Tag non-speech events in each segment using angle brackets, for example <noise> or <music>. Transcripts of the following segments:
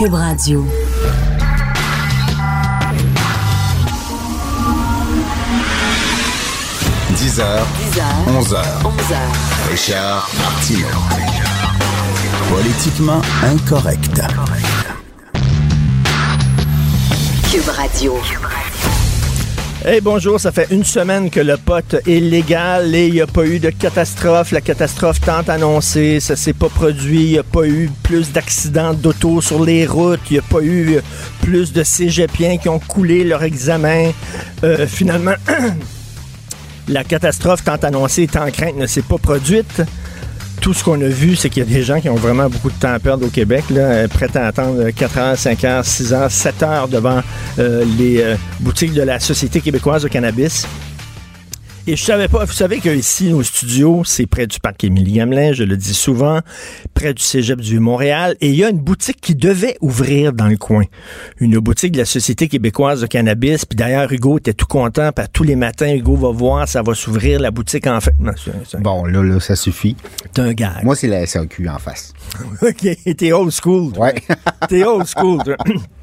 Cube Radio. – 10h, 11h, 11h. Richard Martineau. Politiquement incorrect. Cube Radio. Hey, bonjour, ça fait une semaine que le pote est légal et il n'y a pas eu de catastrophe. La catastrophe tant annoncée, ça s'est pas produit. Il n'y a pas eu plus d'accidents d'auto sur les routes. Il n'y a pas eu plus de cégepiens qui ont coulé leur examen. Euh, finalement, <clears throat> la catastrophe tant annoncée et tant crainte ne s'est pas produite tout ce qu'on a vu, c'est qu'il y a des gens qui ont vraiment beaucoup de temps à perdre au Québec, là, euh, prêts à attendre 4 heures, 5 heures, 6 heures, 7 heures devant euh, les euh, boutiques de la Société québécoise de cannabis. Et je savais pas, vous savez qu'ici, nos studios, c'est près du parc Émilie Gamelin, je le dis souvent, près du cégep du Montréal, et il y a une boutique qui devait ouvrir dans le coin. Une boutique de la Société québécoise de cannabis, puis d'ailleurs, Hugo était tout content, puis tous les matins, Hugo va voir, ça va s'ouvrir, la boutique en fait. Non, un- Bon, là, là, ça suffit. c'est un gag. Moi, c'est la SAQ en face. <laughs> OK, t'es old school. toi. Ouais. <laughs> T'es old school. toi. <clears throat>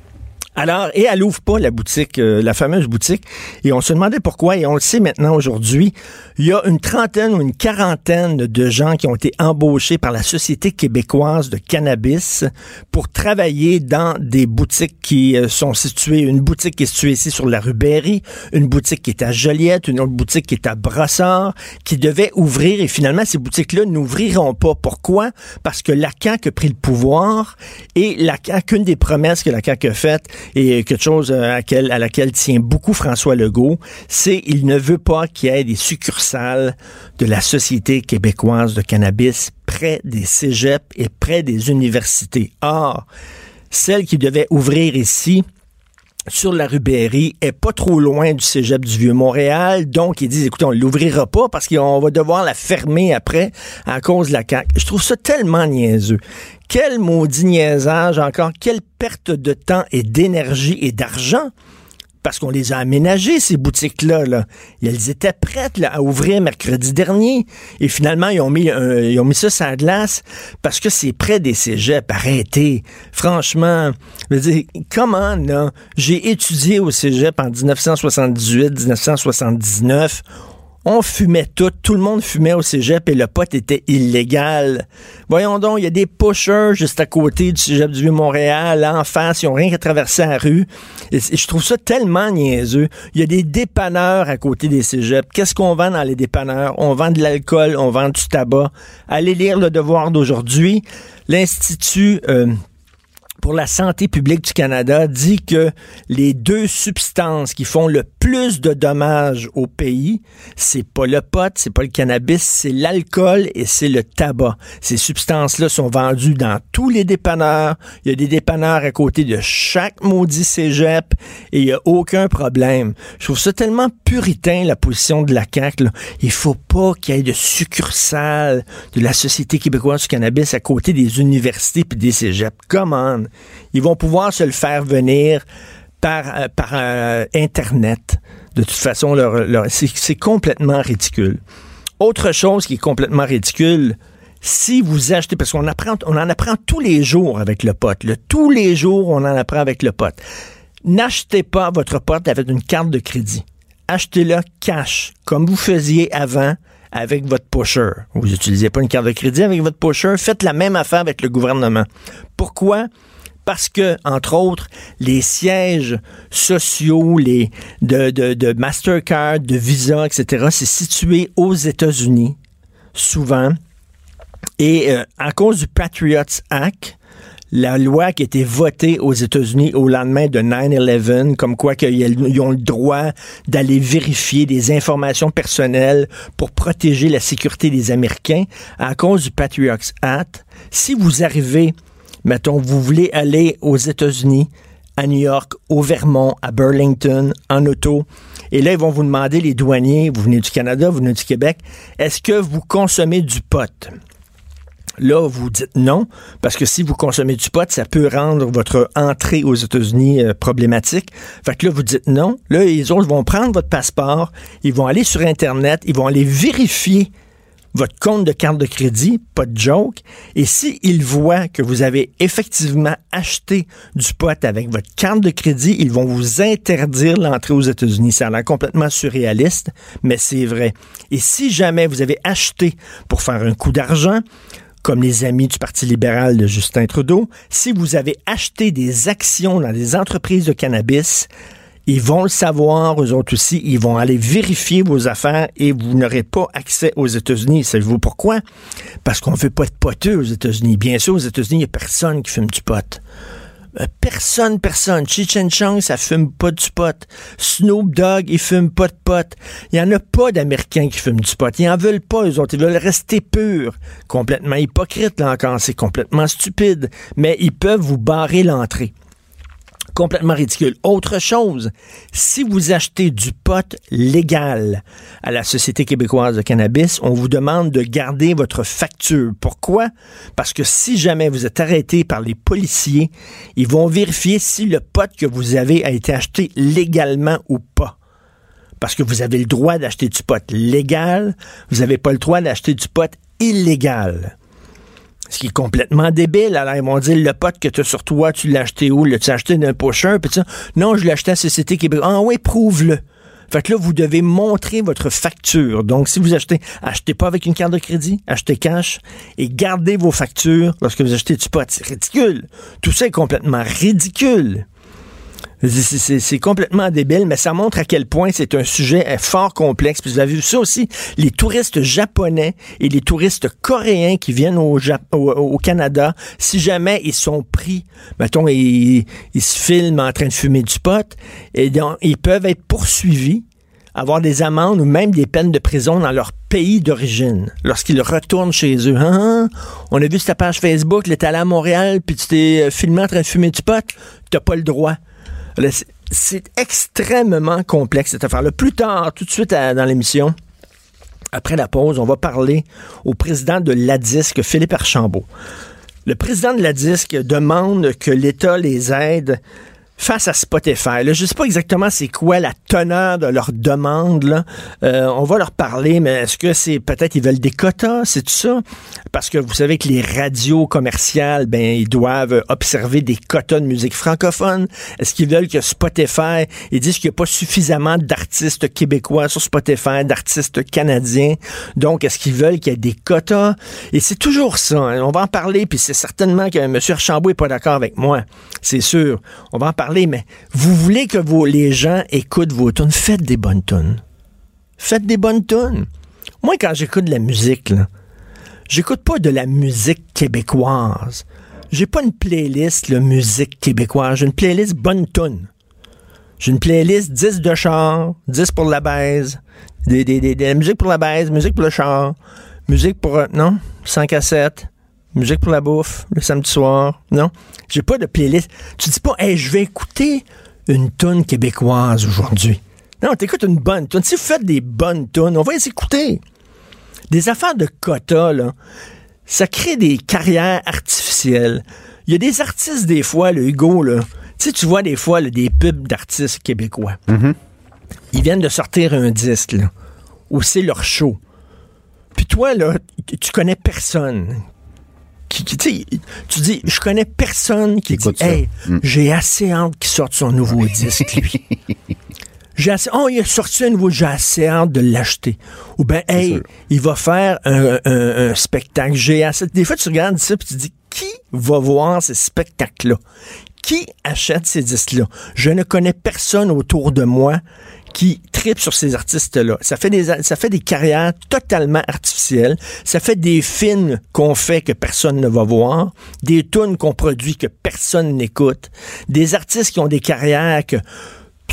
Alors, et elle ouvre pas la boutique, euh, la fameuse boutique, et on se demandait pourquoi, et on le sait maintenant aujourd'hui, il y a une trentaine ou une quarantaine de gens qui ont été embauchés par la Société québécoise de cannabis pour travailler dans des boutiques qui euh, sont situées, une boutique qui est située ici sur la rue Berry, une boutique qui est à Joliette, une autre boutique qui est à Brossard, qui devait ouvrir, et finalement, ces boutiques-là n'ouvriront pas. Pourquoi? Parce que la CAQ a pris le pouvoir, et la CAQ, une des promesses que la CAQ a faites, et quelque chose euh, à laquelle, tient beaucoup François Legault, c'est il ne veut pas qu'il y ait des succursales de la Société québécoise de cannabis près des cégeps et près des universités. Or, celle qui devait ouvrir ici, sur la rue est pas trop loin du cégep du Vieux-Montréal. Donc, ils disent, écoutez, on l'ouvrira pas parce qu'on va devoir la fermer après à cause de la CAQ. Je trouve ça tellement niaiseux. Quel maudit niaisage encore. Quelle perte de temps et d'énergie et d'argent parce qu'on les a aménagées, ces boutiques-là. Là. Elles étaient prêtes à ouvrir mercredi dernier. Et finalement, ils ont mis, ils ont mis ça sur la glace parce que c'est près des cégeps. Arrêtez. Franchement, je veux dire, comment, là? J'ai étudié au cégep en 1978, 1979. On fumait tout, tout le monde fumait au cégep et le pot était illégal. Voyons donc, il y a des pushers juste à côté du cégep du Vieux-Montréal, en face, ils ont rien qu'à traverser la rue. Et je trouve ça tellement niaiseux. Il y a des dépanneurs à côté des cégeps. Qu'est-ce qu'on vend dans les dépanneurs? On vend de l'alcool, on vend du tabac. Allez lire le devoir d'aujourd'hui. L'Institut... euh, pour la santé publique du Canada dit que les deux substances qui font le plus de dommages au pays, c'est pas le pot, c'est pas le cannabis, c'est l'alcool et c'est le tabac. Ces substances-là sont vendues dans tous les dépanneurs. Il y a des dépanneurs à côté de chaque maudit cégep et il y a aucun problème. Je trouve ça tellement puritain, la position de la CAQ. Là. Il faut pas qu'il y ait de succursale de la Société québécoise du cannabis à côté des universités puis des cégeps. Come on. Ils vont pouvoir se le faire venir par, euh, par euh, Internet. De toute façon, leur, c'est complètement ridicule. Autre chose qui est complètement ridicule, si vous achetez, parce qu'on apprend, on en apprend tous les jours avec le pote, tous les jours on en apprend avec le pote. N'achetez pas votre pote avec une carte de crédit. Achetez-le cash, comme vous faisiez avant avec votre pusher. Vous n'utilisez pas une carte de crédit avec votre pusher, faites la même affaire avec le gouvernement. Pourquoi? Parce que, entre autres, les sièges sociaux, les de, de, de Mastercard, de Visa, etc., c'est situé aux États-Unis, souvent. Et euh, à cause du Patriots Act, la loi qui a été votée aux États-Unis au lendemain de 9-11, comme quoi qu'ils ils ont le droit d'aller vérifier des informations personnelles pour protéger la sécurité des Américains, à cause du Patriots Act, si vous arrivez Mettons, vous voulez aller aux États-Unis, à New York, au Vermont, à Burlington, en auto. Et là, ils vont vous demander, les douaniers, vous venez du Canada, vous venez du Québec, est-ce que vous consommez du pot? Là, vous dites non, parce que si vous consommez du pot, ça peut rendre votre entrée aux États-Unis euh, problématique. Fait que là, vous dites non. Là, les autres vont prendre votre passeport, ils vont aller sur Internet, ils vont aller vérifier votre compte de carte de crédit, pas de joke, et s'ils voient que vous avez effectivement acheté du pot avec votre carte de crédit, ils vont vous interdire l'entrée aux États-Unis. Ça a l'air complètement surréaliste, mais c'est vrai. Et si jamais vous avez acheté pour faire un coup d'argent, comme les amis du Parti libéral de Justin Trudeau, si vous avez acheté des actions dans des entreprises de cannabis, ils vont le savoir, eux autres aussi. Ils vont aller vérifier vos affaires et vous n'aurez pas accès aux États-Unis. Savez-vous pourquoi? Parce qu'on ne fait pas de poteux aux États-Unis. Bien sûr, aux États-Unis, il n'y a personne qui fume du pot. Euh, personne, personne. Cheech Chong, ça fume pas du pot. Snoop Dogg, il fume pas de pot. Il y en a pas d'Américains qui fument du pot. Ils en veulent pas, eux autres. Ils veulent rester purs. Complètement hypocrite, là encore. C'est complètement stupide. Mais ils peuvent vous barrer l'entrée complètement ridicule. Autre chose, si vous achetez du pot légal à la Société québécoise de cannabis, on vous demande de garder votre facture. Pourquoi? Parce que si jamais vous êtes arrêté par les policiers, ils vont vérifier si le pot que vous avez a été acheté légalement ou pas parce que vous avez le droit d'acheter du pot légal, vous n'avez pas le droit d'acheter du pot illégal. Ce qui est complètement débile. Alors, ils vont dire, le pote que tu as sur toi, tu l'as acheté où? L'as-tu acheté d'un pusher? Puis non, je l'ai acheté à Société Québec. Ah oui, prouve-le. Fait que là, vous devez montrer votre facture. Donc, si vous achetez, achetez pas avec une carte de crédit, achetez cash et gardez vos factures lorsque vous achetez du pot. C'est ridicule. Tout ça est complètement ridicule. C'est complètement débile, mais ça montre à quel point c'est un sujet euh, fort complexe. Puis vous avez vu ça aussi, les touristes japonais et les touristes coréens qui viennent au, Canada, si jamais ils sont pris, mettons, ils, se filment en train de fumer du pot, et donc, ils peuvent être poursuivis avoir des amendes ou même des peines de prison dans leur pays d'origine lorsqu'ils retournent chez eux. Hein? On a vu ta page Facebook, tu allé à Montréal puis tu t'es euh, filmé en train de fumer du pot, t'as pas le droit. C'est extrêmement complexe cette affaire-là. Plus tard, tout de suite dans l'émission, après la pause, on va parler au président de l'ADISC, Philippe Archambault. Le président de l'ADISC demande que l'État les aide face à Spotify. Je sais pas exactement c'est quoi la teneur de leur demande. Euh, on va leur parler, mais est-ce que c'est peut-être ils veulent des quotas, c'est tout ça? Parce que vous savez que les radios commerciales, ben ils doivent observer des quotas de musique francophone. Est-ce qu'ils veulent que Spotify, ils disent qu'il n'y a pas suffisamment d'artistes québécois sur Spotify, d'artistes canadiens. Donc, est-ce qu'ils veulent qu'il y ait des quotas? Et c'est toujours ça. Hein. On va en parler, puis c'est certainement que M. Archambault est pas d'accord avec moi. C'est sûr. On va en parler mais vous voulez que les gens écoutent vos tunes, faites des bonnes tunes. Faites des bonnes tunes. Moi, quand j'écoute de la musique, là, j'écoute pas de la musique québécoise. J'ai pas une playlist de musique québécoise. J'ai une playlist bonne tune. J'ai une playlist 10 de char, 10 pour la baise, des, des, des, musique pour la baise, musique pour le char, musique pour... Euh, non, 5 à 7, musique pour la bouffe, le samedi soir. Non, j'ai pas de playlist. Tu dis pas, hey, je vais écouter une tonne québécoise aujourd'hui. Non, t'écoutes une bonne tonne. Si vous faites des bonnes tonnes, on va les écouter. Des affaires de quota, là, ça crée des carrières artificielles. Il y a des artistes, des fois, le Hugo, là. Tu sais, tu vois des fois des pubs d'artistes québécois. Mm-hmm. Ils viennent de sortir un disque, là, où c'est leur show. Puis toi, là, tu connais personne qui, tu dis, je connais personne qui dit, hey, mm. j'ai assez hâte qu'il sorte son nouveau disque, lui. <laughs> J'ai assez, oh, il a sorti un nouveau, j'ai assez hâte de l'acheter. Ou ben, hey, il va faire un, spectacle, j'ai assez. Des fois, tu regardes ça et tu dis, qui va voir ce spectacle-là? Qui achète ces disques-là? Je ne connais personne autour de moi qui tripe sur ces artistes-là. Ça fait des ça fait des carrières totalement artificielles. Ça fait des films qu'on fait que personne ne va voir, des tunes qu'on produit que personne n'écoute, des artistes qui ont des carrières que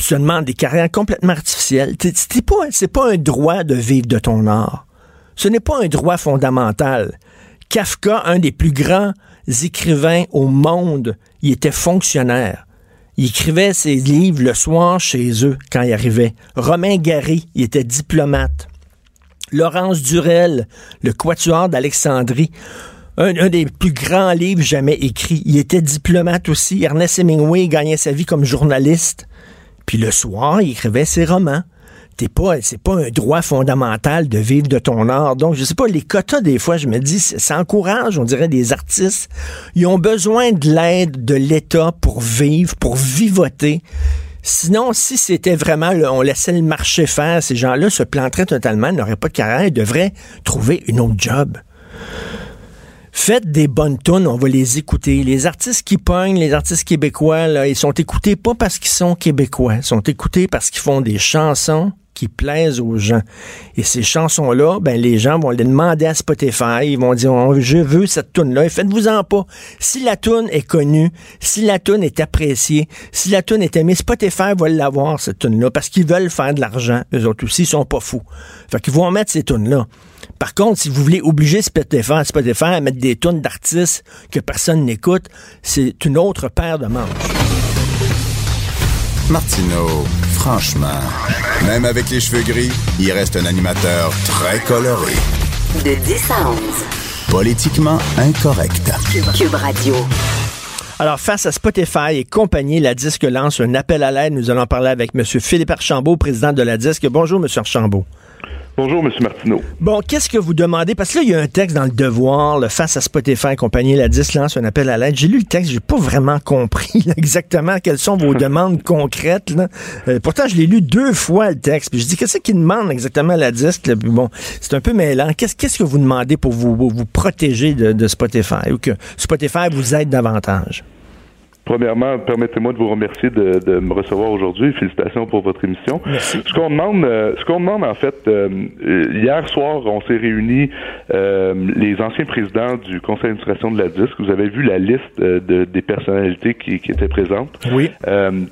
seulement des carrières complètement artificielles. C'est pas c'est pas un droit de vivre de ton art. Ce n'est pas un droit fondamental. Kafka, un des plus grands écrivains au monde, ils étaient fonctionnaires. Ils écrivaient ses livres le soir chez eux quand ils arrivaient. Romain Gary, il était diplomate. Laurence Durel, le Quatuor d'Alexandrie, un, des plus grands livres jamais écrits. Il était diplomate aussi. Ernest Hemingway gagnait sa vie comme journaliste. Puis le soir, il écrivait ses romans. T'es pas, c'est pas un droit fondamental de vivre de ton art. Donc, je sais pas, les quotas, des fois, je me dis, ça encourage, on dirait, des artistes. Ils ont besoin de l'aide de l'État pour vivre, pour vivoter. Sinon, si c'était vraiment, on laissait le marché faire, ces gens-là se planteraient totalement, n'auraient pas de carrière, ils devraient trouver une autre job. Faites des bonnes tunes, on va les écouter. Les artistes qui pognent, les artistes québécois, ils sont écoutés pas parce qu'ils sont québécois, ils sont écoutés parce qu'ils font des chansons qui plaisent aux gens. Et ces chansons-là, ben, les gens vont les demander à Spotify. Ils vont dire, oh, je veux cette tune-là. Et faites-vous-en pas. Si la tune est connue, si la tune est appréciée, si la tune est aimée, Spotify va l'avoir, cette tune-là, parce qu'ils veulent faire de l'argent. Eux autres aussi, ils sont pas fous. Fait qu'ils vont mettre ces tunes-là. Par contre, si vous voulez obliger Spotify, Spotify à mettre des tonnes d'artistes que personne n'écoute, c'est une autre paire de manches. Martineau, franchement, même avec les cheveux gris, il reste un animateur très coloré. De 10 à 11. Politiquement incorrect. Cube Radio. Alors, face à Spotify et compagnie, la Disque lance un appel à l'aide. Nous allons parler avec M. Philippe Archambault, président de la Disque. Bonjour, M. Archambault. Bonjour, M. Martineau. Bon, qu'est-ce que vous demandez? Parce que là, il y a un texte dans le Devoir, le face à Spotify et compagnie, la 10 lance un appel à l'aide. J'ai lu le texte, j'ai pas vraiment compris <laughs> exactement quelles sont vos <laughs> demandes concrètes. Euh, pourtant, je l'ai lu deux fois, le texte. Puis je dis, qu'est-ce qu'il demande exactement la disque? bon, c'est un peu mêlant. Qu'est-ce, qu'est-ce que vous demandez pour vous, vous, protéger de, de Spotify ou que Spotify vous aide davantage? Premièrement, permettez-moi de vous remercier de, de me recevoir aujourd'hui. Félicitations pour votre émission. Ce qu'on demande, euh, ce qu'on demande en fait, euh, hier soir, on s'est réunis euh, les anciens présidents du conseil d'administration de la DISC. Vous avez vu la liste de, des personnalités qui, qui, étaient présentes. Oui.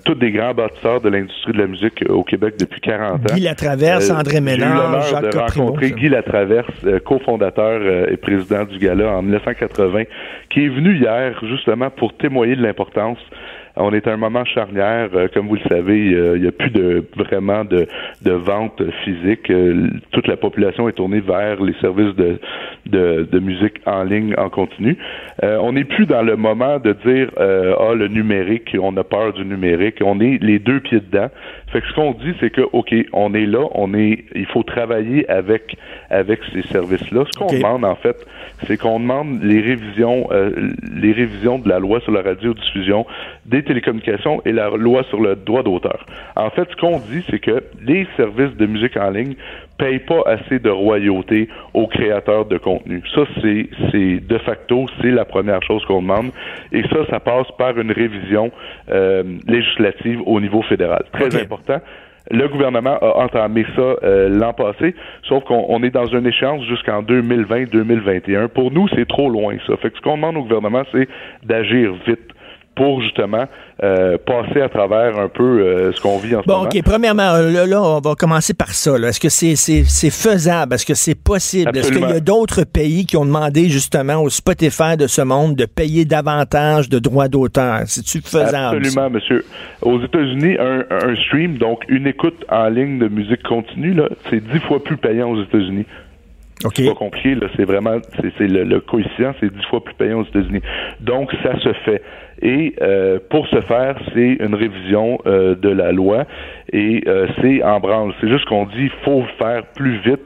toutes des grands bâtisseurs de l'industrie de la musique au Québec depuis 40 ans. Guy Latraverse, André Ménard, Jacques de rencontrer Guy Latraverse, cofondateur et président du Gala en 1980, qui est venu hier justement pour témoigner de l'importance sens on est à un moment charnière, euh, comme vous le savez, il n'y a plus de vraiment de, de vente physique. Euh, toute la population est tournée vers les services de, de, musique en ligne en continu. Euh, on n'est plus dans le moment de dire ah le numérique, on a peur du numérique. On est les deux pieds dedans. Fait que ce qu'on dit, c'est que ok, on est là, on est, il faut travailler avec avec ces services-là. Ce qu'on demande en fait, c'est qu'on demande les révisions, les révisions de la loi sur la radiodiffusion, des télécommunications et la loi sur le droit d'auteur. En fait, ce qu'on dit, c'est que les services de musique en ligne payent pas assez de royauté aux créateurs de contenu. Ça, c'est, c'est de facto, c'est la première chose qu'on demande. Et ça, ça passe par une révision euh, législative au niveau fédéral. Très important. Le gouvernement a entamé ça euh, l'an passé, sauf qu'on est dans une échéance jusqu'en 2020-2021. Pour nous, c'est trop loin, ça. Fait que ce qu'on demande au gouvernement, c'est d'agir vite pour justement euh, passer à travers un peu euh, ce qu'on vit en ce moment. Bon, OK. Premièrement, euh, là, on va commencer par ça. Est-ce que c'est faisable? Est-ce que c'est possible? Est-ce qu'il y a d'autres pays qui ont demandé justement au Spotify de ce monde de payer davantage de droits d'auteur? C'est-tu faisable? Absolument, monsieur. Aux États-Unis, un, un, stream, donc une écoute en ligne de musique continue, c'est dix fois plus payant aux États-Unis. C'est pas compliqué, là. C'est vraiment, c'est le, le coefficient, c'est dix fois plus payant aux États-Unis. Donc, ça se fait. Et euh, pour ce faire, c'est une révision euh, de la loi et euh, c'est en branle. C'est juste qu'on dit faut faire plus vite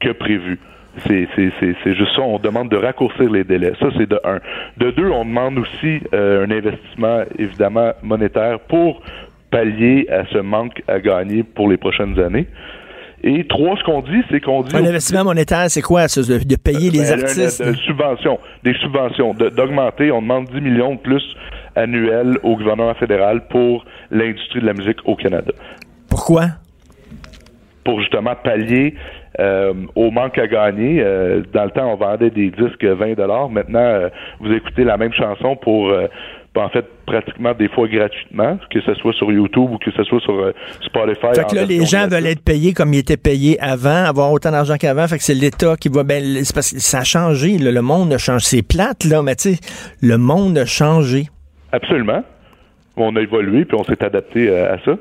que prévu. C'est, c'est, juste ça. On demande de raccourcir les délais. Ça, c'est de un. De deux, on demande aussi un investissement, évidemment, monétaire pour pallier à ce manque à gagner pour les prochaines années. Et trois, ce qu'on dit, c'est qu'on dit... Un investissement monétaire, c'est quoi? Ça, de, payer les ben, artistes? Des subventions. Des subventions. D'augmenter. On demande 10 millions de plus annuels au gouvernement fédéral pour l'industrie de la musique au Canada. Pourquoi? Pour justement pallier euh, au manque à gagner. Euh, dans le temps, on vendait des disques 20 Maintenant, euh, vous écoutez la même chanson pour en fait, pratiquement des fois gratuitement, que ce soit sur YouTube ou que ce soit sur euh, Spotify. Fait que là, les gens veulent être payés comme ils étaient payés avant, avoir autant d'argent qu'avant. Fait que c'est l'État qui va. Ben, c'est parce que ça a changé. le monde a changé. C'est plate, là, mais tu sais, le monde a changé. Absolument. On a évolué puis on s'est adapté euh, à ça.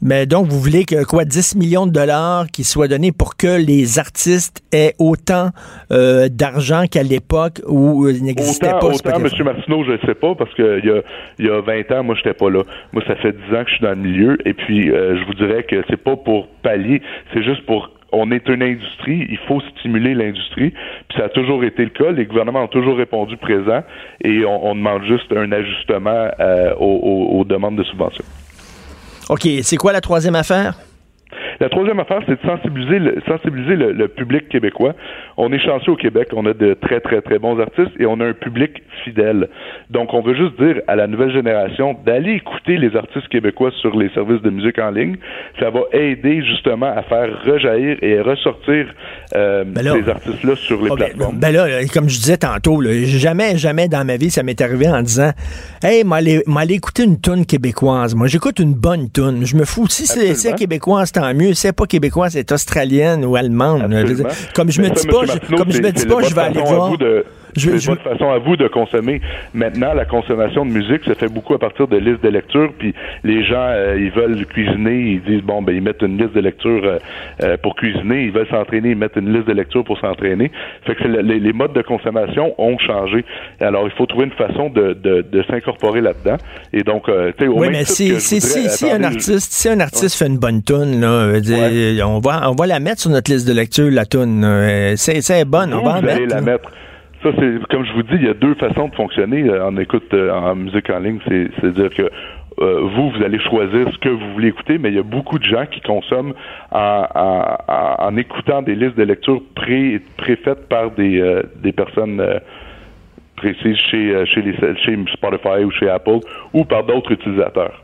Mais donc, vous voulez que quoi, 10 millions de dollars qui soient donnés pour que les artistes aient autant euh, d'argent qu'à l'époque où il n'existait pas Autant, M. Martineau, je ne sais pas, parce qu'il y a, y a 20 ans, moi, je n'étais pas là. Moi, ça fait 10 ans que je suis dans le milieu, et puis euh, je vous dirais que c'est pas pour pallier, c'est juste pour on est une industrie, il faut stimuler l'industrie, puis ça a toujours été le cas. Les gouvernements ont toujours répondu présent et on, demande juste un ajustement euh, aux, aux demandes de subvention. OK, c'est quoi la troisième affaire? La troisième affaire, c'est de sensibiliser, le, sensibiliser le, public québécois. On est chanceux au Québec, on a de très, très, très bons artistes et on a un public fidèle. Donc, on veut juste dire à la nouvelle génération d'aller écouter les artistes québécois sur les services de musique en ligne. Ça va aider justement à faire rejaillir et ressortir euh, ben ces artistes-là sur les plateformes. Ben, là, comme je disais tantôt, jamais, jamais dans ma vie, ça m'est arrivé en disant Hey, m'aller écouter une tune québécoise. Moi, j'écoute une bonne tune. Je me fous. Si c'est québécoise, tant mieux c'est pas québécois, c'est australienne ou allemande. Comme je me dis pas, comme je me dis pas, je vais aller voir. Je, c'est votre façon à vous de consommer. Maintenant, la consommation de musique se fait beaucoup à partir de listes de lecture, puis les gens, euh, ils veulent cuisiner, ils disent, bon, ben, ils mettent une liste de lecture euh, euh, pour cuisiner, ils veulent s'entraîner, ils mettent une liste de lecture pour s'entraîner. Fait que les, modes de consommation ont changé. Alors, il faut trouver une façon de, de, s'incorporer là-dedans. Et donc, tu sais, Oui, mais si, si, si, un artiste, si un artiste fait une bonne tune, là, on, va, on va la mettre sur notre liste de lecture, la tune. C'est bonne, on va en mettre. la mettre. Ça, c'est comme je vous dis, il y a deux façons de fonctionner euh, en écoute euh, en musique en ligne. C'est-à-dire que euh, vous, vous allez choisir ce que vous voulez écouter, mais il y a beaucoup de gens qui consomment en, en, écoutant des listes de lecture pré, préfaites par des, des personnes précises chez, chez, les, chez Spotify ou chez Apple ou par d'autres utilisateurs.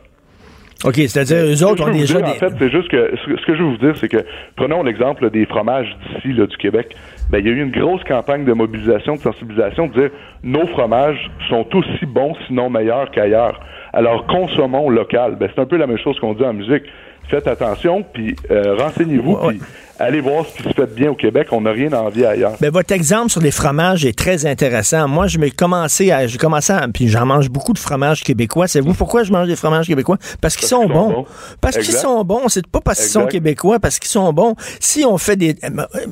OK, c'est-à-dire, eux autres ont déjà En fait, c'est juste que ce que je veux vous dire, c'est que prenons l'exemple des fromages d'ici, du Québec. Ben, il y a eu une grosse campagne de mobilisation, de sensibilisation, de dire nos fromages sont aussi bons, sinon meilleurs qu'ailleurs. Alors, consommons local. Ben, c'est un peu la même chose qu'on dit en musique. Faites attention, puis euh, renseignez-vous, puis allez voir ce qui se fait bien au Québec. On n'a rien à envier ailleurs. Mais votre exemple sur les fromages est très intéressant. Moi, je m'ai commencé à, j'ai commencé à, puis j'en mange beaucoup de fromages québécois. C'est vous pourquoi je mange des fromages québécois? Parce qu'ils sont, bons. Parce qu'ils sont bons. C'est pas parce qu'ils sont québécois, parce qu'ils sont bons. Si on fait des,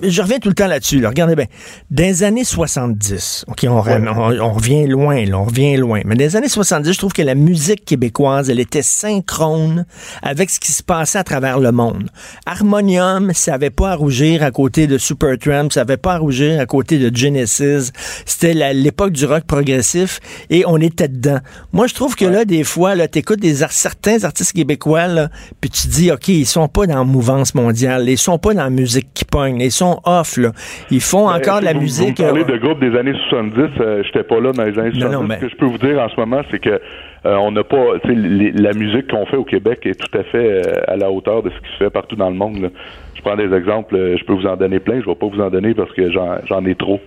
je reviens tout le temps là-dessus, Regardez bien. Dans les années 70, OK, on, revient loin, là, on revient loin. Mais dans les années 70, je trouve que la musique québécoise, elle était synchrone avec ce qui se passait à travers le monde. Harmonium, ça avait pas à rougir à côté de Supertramp, ça avait pas à rougir à côté de Genesis. C'était l'époque du rock progressif et on était dedans. Moi, je trouve que là, des fois, là, t'écoutes des certains artistes québécois, là, puis tu dis, OK, ils sont pas dans la mouvance mondiale, ils sont pas dans la musique qui pogne, ils sont off, là. Ils font encore de la musique. Vous parlez euh, de groupes des années 70, euh, j'étais pas là dans les années 70. Ce que je peux vous dire en ce moment, c'est que euh, on n'a pas, la musique qu'on fait au Québec est tout à fait à la hauteur de ce qui se fait partout dans le monde. Je prends des exemples, euh, je peux vous en donner plein, je vais pas vous en donner parce que j'en ai trop.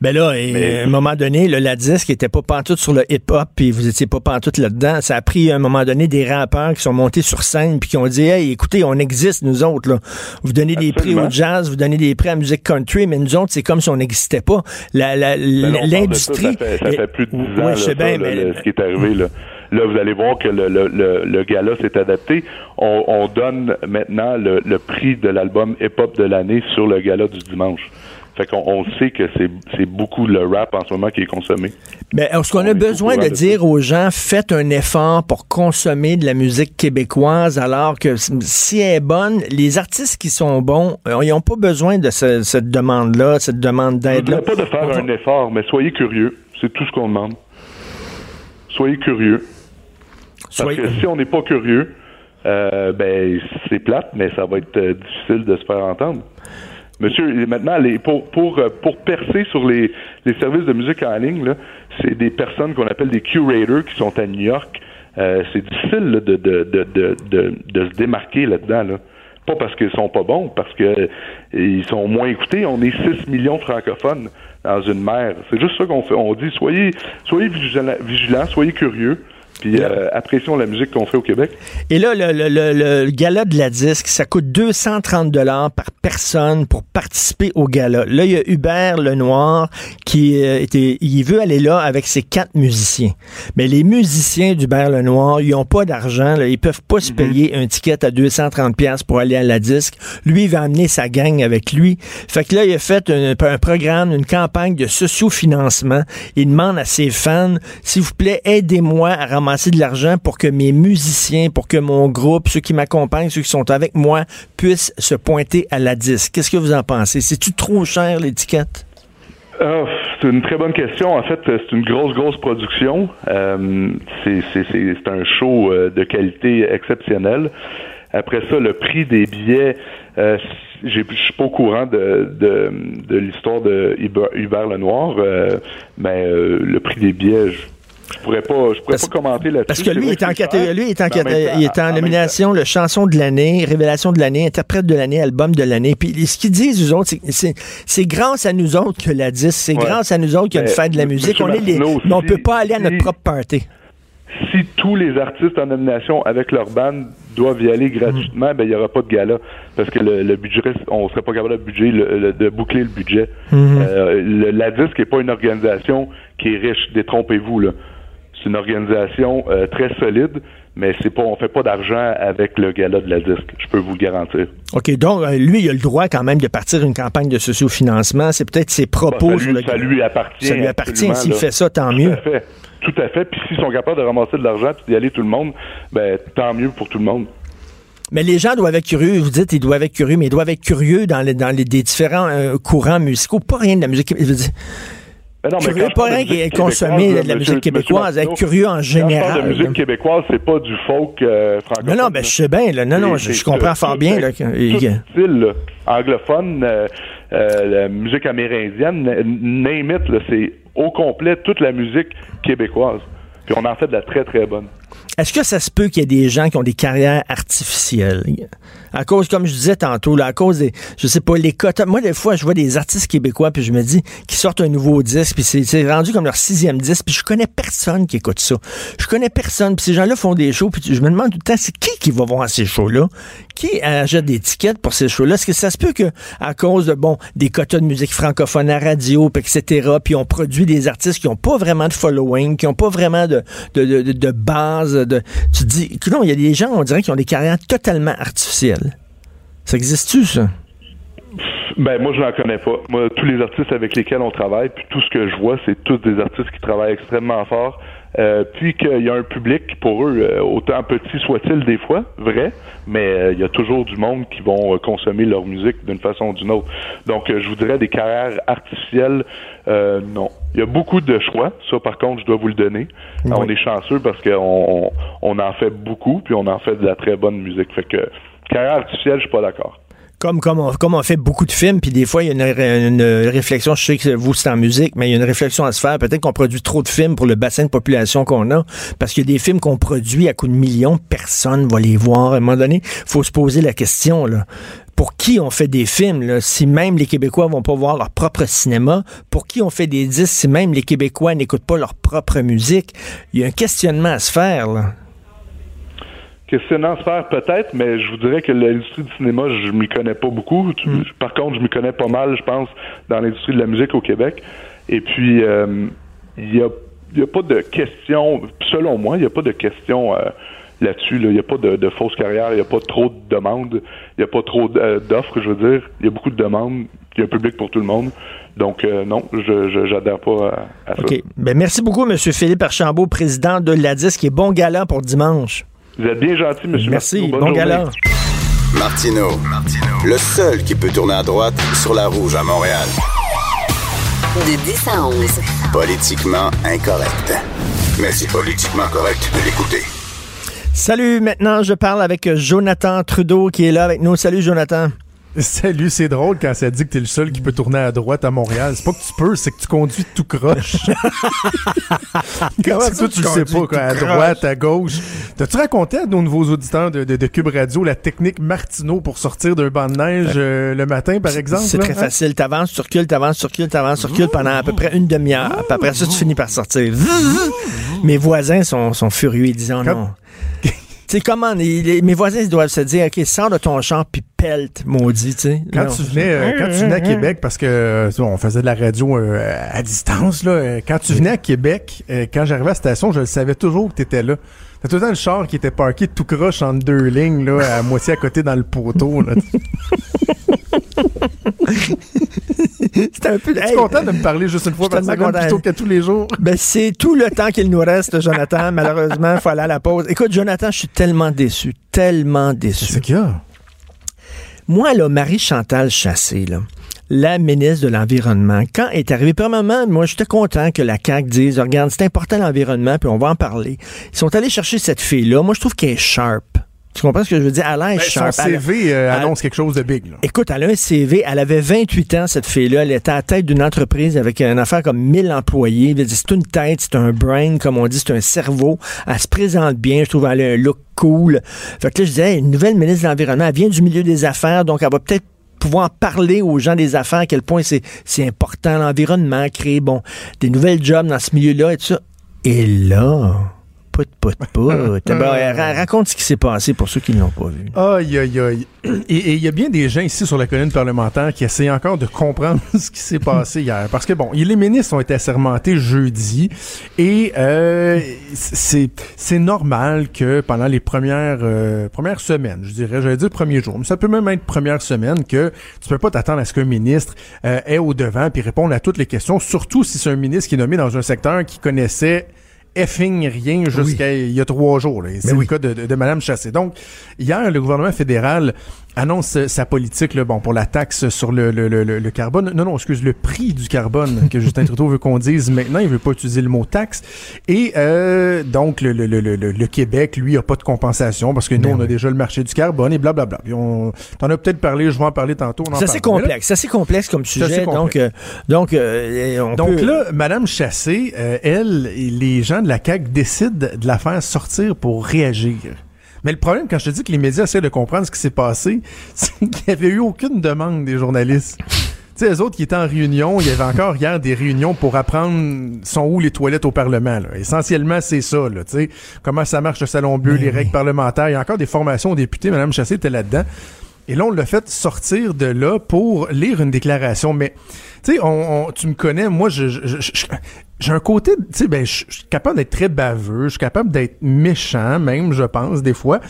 Ben là, à un moment donné, le, la disque était pas pantoute sur le hip-hop, puis vous étiez pas pantoute là-dedans. Ça a pris à un moment donné des rappeurs qui sont montés sur scène puis qui ont dit Hey, écoutez, on existe, nous autres, là. Vous donnez des prix au jazz, vous donnez des prix à la musique country, mais nous autres, c'est comme si on n'existait pas. L'industrie. Ça, ça, fait plus de 10 ans je sais bien, mais... ce qui est arrivé là. Là, vous allez voir que le, le, le, gala s'est adapté. On, on, donne maintenant le, le prix de l'album hip-hop de l'année sur le gala du dimanche. Fait qu'on on sait que c'est beaucoup le rap en ce moment qui est consommé. Mais est-ce qu'on a besoin de dire aux gens faites un effort pour consommer de la musique québécoise alors que si elle est bonne, les artistes qui sont bons, euh, ils n'ont pas besoin de cette demande-là, cette demande d'aide-là. pas de faire un effort, mais soyez curieux. C'est tout ce qu'on demande. Soyez curieux. Parce que si on n'est pas curieux, euh, ben c'est plate, mais ça va être euh, difficile de se faire entendre. Monsieur, maintenant, les, pour, pour, euh, pour percer sur les, les services de musique en ligne, c'est des personnes qu'on appelle des curators qui sont à New York. c'est difficile de, de, de, de, de, se démarquer là-dedans. Là. Pas parce qu'ils sont pas bons, parce que ils sont moins écoutés. On est 6 millions francophones. dans une mer. C'est juste ça qu'on fait. On dit soyez, soyez vigilants soyez curieux. Puis euh, apprécions la musique qu'on fait au Québec. Et là, le, le, le, le, gala de la disque, ça coûte 230 dollars par personne pour participer au gala. Là, il y a Hubert Lenoir qui euh, était, il veut aller là avec ses quatre musiciens. Mais les musiciens d'Hubert Lenoir, ils ont pas d'argent, ils peuvent pas se Mhm. payer un ticket à 230 pièces pour aller à la disque. Lui, il va amener sa gang avec lui. Fait que là, il a fait un, un programme, une campagne de socio-financement. Il demande à ses fans, s'il vous plaît, aidez-moi à ramasser de l'argent pour que mes musiciens, pour que mon groupe, ceux qui m'accompagnent, ceux qui sont avec moi, puissent se pointer à la disque. Qu'est-ce que vous en pensez? C'est-tu trop cher, l'étiquette? Ah, c'est une très bonne question. En fait, c'est une grosse, grosse production. Euh, c'est, un show euh, de qualité exceptionnelle. Après ça, le prix des billets, euh, je suis pas au courant de, l'histoire de Hubert, Lenoir, euh, mais euh, le prix des billets, je, pourrais pas, je pourrais Parce- pas commenter là-dessus. Parce que lui, est en, c'est cher, caté- lui est en, mais en caté- même temps- il est en nomination, le chanson de l'année, révélation de l'année, interprète de l'année, album de l'année. Puis ce qu'ils disent, eux autres, c'est- grâce à nous autres que la disque, c'est Ouais. grâce à nous autres qu'il y a une fête de la musique. On est les, mais on peut pas aller à notre propre party. si tous les artistes en nomination avec leur bande doivent y aller gratuitement, ben il y aura pas de gala parce que le, le budget, on serait pas capable de, budget, le- le- de boucler le budget. Euh, le- la disque est pas une organisation qui est riche, détrompez-vous là. C'est une organisation euh, très solide, mais c'est pas, on fait pas d'argent avec le gala de la disque. Je peux vous le garantir. OK, donc euh, lui, il a le droit quand même de partir une campagne de socio-financement. C'est peut-être ses propos Bon, sur ça, le lui, ça lui appartient. Ça lui appartient. S'il fait ça, tant Tout mieux. à fait. Tout à fait. Puis s'ils sont capables de ramasser de l'argent puis d'y aller tout le monde, ben tant mieux pour tout le monde. Mais les gens doivent être curieux. Vous dites ils doivent être curieux, mais ils doivent être curieux dans les, dans les des différents euh, courants musicaux. Pas rien de la musique. je veux dire, Ben non, mais curieux, pas rien qui est consommé de la musique québécoise, être curieux en Quand je général. de musique québécoise, c'est pas du folk euh, francophone. Non, non, ben je sais bien. Là. Non, non, je, comprends fort bien. Là, tout style, là, anglophone, euh, euh, la musique amérindienne, name it, c'est au complet toute la musique québécoise. Puis on en fait de la très, très bonne. Est-ce que ça se peut qu'il y ait des gens qui ont des carrières artificielles? À cause, comme je disais tantôt, là, à cause des, je sais pas, les quotas. Moi, des fois, je vois des artistes québécois, puis je me dis, qui sortent un nouveau disque, puis c'est rendu comme leur sixième disque, puis je connais personne qui écoute ça. Je connais personne, puis ces gens-là font des shows, puis je me demande tout le temps, c'est qui qui va voir ces shows-là? Qui achète des tickets pour ces shows-là? Est-ce que ça se peut que, à cause de, bon, des quotas de musique francophone à radio, puis etc., puis on produit des artistes qui ont pas vraiment de following, qui ont pas vraiment de, de, de- de base, tu te dis, non, il y a des gens, on dirait, qui ont des carrières totalement artificielles. Ça existe-tu, ça? Ben moi je n'en connais pas. Moi tous les artistes avec lesquels on travaille, puis tout ce que je vois, c'est tous des artistes qui travaillent extrêmement fort. Euh, puis qu'il y a un public pour eux, euh, autant petit soit-il des fois, vrai, mais euh, il y a toujours du monde qui vont consommer leur musique d'une façon ou d'une autre. Donc je vous dirais des carrières artificielles, euh, non. Il y a beaucoup de choix, ça par contre je dois vous le donner. Oui. On est chanceux parce qu'on on en fait beaucoup, puis on en fait de la très bonne musique. Fait que carrière artificielle, je suis pas d'accord. Comme, comme, on, comme on fait beaucoup de films, puis des fois, il y a une, ré- une réflexion, je sais que vous, c'est en musique, mais il y a une réflexion à se faire. Peut-être qu'on produit trop de films pour le bassin de population qu'on a, parce qu'il y a des films qu'on produit à coups de millions, personne va les voir. À un moment donné, faut se poser la question, là. Pour qui on fait des films, là? Si même les Québécois vont pas voir leur propre cinéma, pour qui on fait des disques, si même les Québécois n'écoutent pas leur propre musique, il y a un questionnement à se faire, là. Questionnant se faire peut-être, mais je vous dirais que l'industrie du cinéma, je m'y connais pas beaucoup. Tu- Par contre, je m'y connais pas mal, je pense, dans l'industrie de la musique au Québec. Et puis, euh, il y a, y a pas de question, selon moi, il n'y a pas de question euh, là-dessus. là. Il n'y a pas de, de fausse carrière, il n'y a pas trop de demandes, il n'y a pas trop euh, d'offres, je veux dire. Il y a beaucoup de demandes, il y a un public pour tout le monde. Donc, euh, non, je j'adhère pas à, à ça. OK. Ben, merci beaucoup, M. Philippe Archambault, président de l'ADIS, qui est bon galant pour dimanche. Vous êtes bien gentil, M. Merci. Martineau. Bonne Bon journée. galant. Martino, le seul qui peut tourner à droite sur la rouge à Montréal. De 10 à 11. Politiquement incorrect. Mais c'est politiquement correct de l'écouter. Salut, maintenant je parle avec Jonathan Trudeau qui est là avec nous. Salut Jonathan. Salut, c'est drôle quand ça dit que t'es le seul qui peut tourner à droite à Montréal. C'est pas que tu peux, c'est que tu conduis tout croche. <laughs> <laughs> Comment ça, tu le sais pas, quoi, à droite, à gauche? T'as-tu raconté à nos nouveaux auditeurs de, de, de Cube Radio la technique Martineau pour sortir d'un banc de neige euh, le matin, par exemple? C'est très hein? facile. T'avances, tu recules, t'avances, tu recules, t'avances, tu recules pendant à peu près une demi-heure. Puis après ça, tu finis par sortir. Mes voisins sont, sont furieux. Ils disent, oh non. Tu sais, comment, les- les- mes voisins ils doivent se dire, OK, sors de ton champ puis pelte, maudit, tu sais. Quand tu venais, euh, quand tu venais à Québec, parce que on faisait de la radio euh, à distance, là, euh, quand tu venais à Québec, euh, quand j'arrivais à la station, je le savais toujours que tu étais là. T'as tout le temps le char qui était parké tout croche entre deux lignes, là, à moitié à côté dans le poteau. Là. <laughs> <laughs> C'était un peu... Hey, content de me parler juste une fois par semaine plutôt que tous les jours? Ben, c'est tout le temps qu'il nous reste, Jonathan. <laughs> Malheureusement, il faut aller à la pause. Écoute, Jonathan, je suis tellement déçu. Tellement déçu. C'est qu'il y a? Moi, là, Marie-Chantal Chassé, là, la ministre de l'Environnement, quand est arrivée, premièrement, moi, j'étais content que la CAQ dise, regarde, c'est important l'environnement, puis on va en parler. Ils sont allés chercher cette fille-là. Moi, je trouve qu'elle est sharp. Tu comprends ce que je veux dire? Elle a l'air Ben, son CV euh, elle- annonce quelque chose de big. Là. Écoute, elle a un CV, elle avait 28 ans, cette fille-là. Elle était à la tête d'une entreprise avec une affaire comme 1000 employés. Elle dit, C'est une tête, c'est un brain, comme on dit, c'est un cerveau. Elle se présente bien, je trouve elle a un look cool. Fait que là, je disais, Hey, une nouvelle ministre de l'Environnement, elle vient du milieu des affaires, donc elle va peut-être pouvoir parler aux gens des affaires à quel point c'est c'est important l'environnement, créer bon des nouvelles jobs dans ce milieu-là et tout ça. Et là, <laughs> Ben, ra- raconte ce qui s'est passé pour ceux qui ne l'ont pas vu. Aïe, aïe, aïe. Et il y a bien des gens ici sur la colline parlementaire qui essayent encore de comprendre <laughs> ce qui s'est passé hier. Parce que, bon, les ministres ont été assermentés jeudi et euh, c'est normal que pendant les premières euh, premières semaines, je dirais, j'allais dire premier jour, mais ça peut même être première semaine que tu peux pas t'attendre à ce qu'un ministre euh, est au devant puis réponde à toutes les questions, surtout si c'est un ministre qui est nommé dans un secteur qui connaissait effing rien jusqu'à il y a trois jours. là. Et C'est oui. le cas de, de, de Mme Chassé. Donc, hier, le gouvernement fédéral annonce sa politique là, bon, pour la taxe sur le, le, le, le- carbone. Non, non, excuse, le prix du carbone <laughs> que Justin Trudeau veut qu'on dise maintenant. Il veut pas utiliser le mot taxe. Et euh, donc, le, le, le, le, le Québec, lui, a pas de compensation parce que nous, Ben on a déjà le marché du carbone et blablabla. Puis on t'en as peut-être parlé, je vais en parler tantôt. en C'est assez parle. Complexe, c'est assez complexe comme sujet. Donc, euh, donc, euh, on Donc peut- là, Madame Chassé, euh, elle, et les gens de la CAQ décident de la faire sortir pour réagir. Mais le problème, quand je te dis que les médias essaient de comprendre ce qui s'est passé, <laughs> c'est qu'il n'y avait eu aucune demande des journalistes. Tu sais, les autres qui étaient en réunion, il y avait encore hier des réunions pour apprendre sont où les toilettes au Parlement. là. Essentiellement, c'est ça. Là, tu sais, comment ça marche le Salon Bleu, les règles parlementaires. Il y a encore des formations aux députés. Madame Chassé était là-dedans. Et là, on l'a fait sortir de là pour lire une déclaration. Mais, tu sais, on, on- tu me connais, moi, je, je- je- je- j'ai un côté, tu sais, ben, je suis capable d'être très baveux, je suis capable d'être méchant, même, je pense, des fois.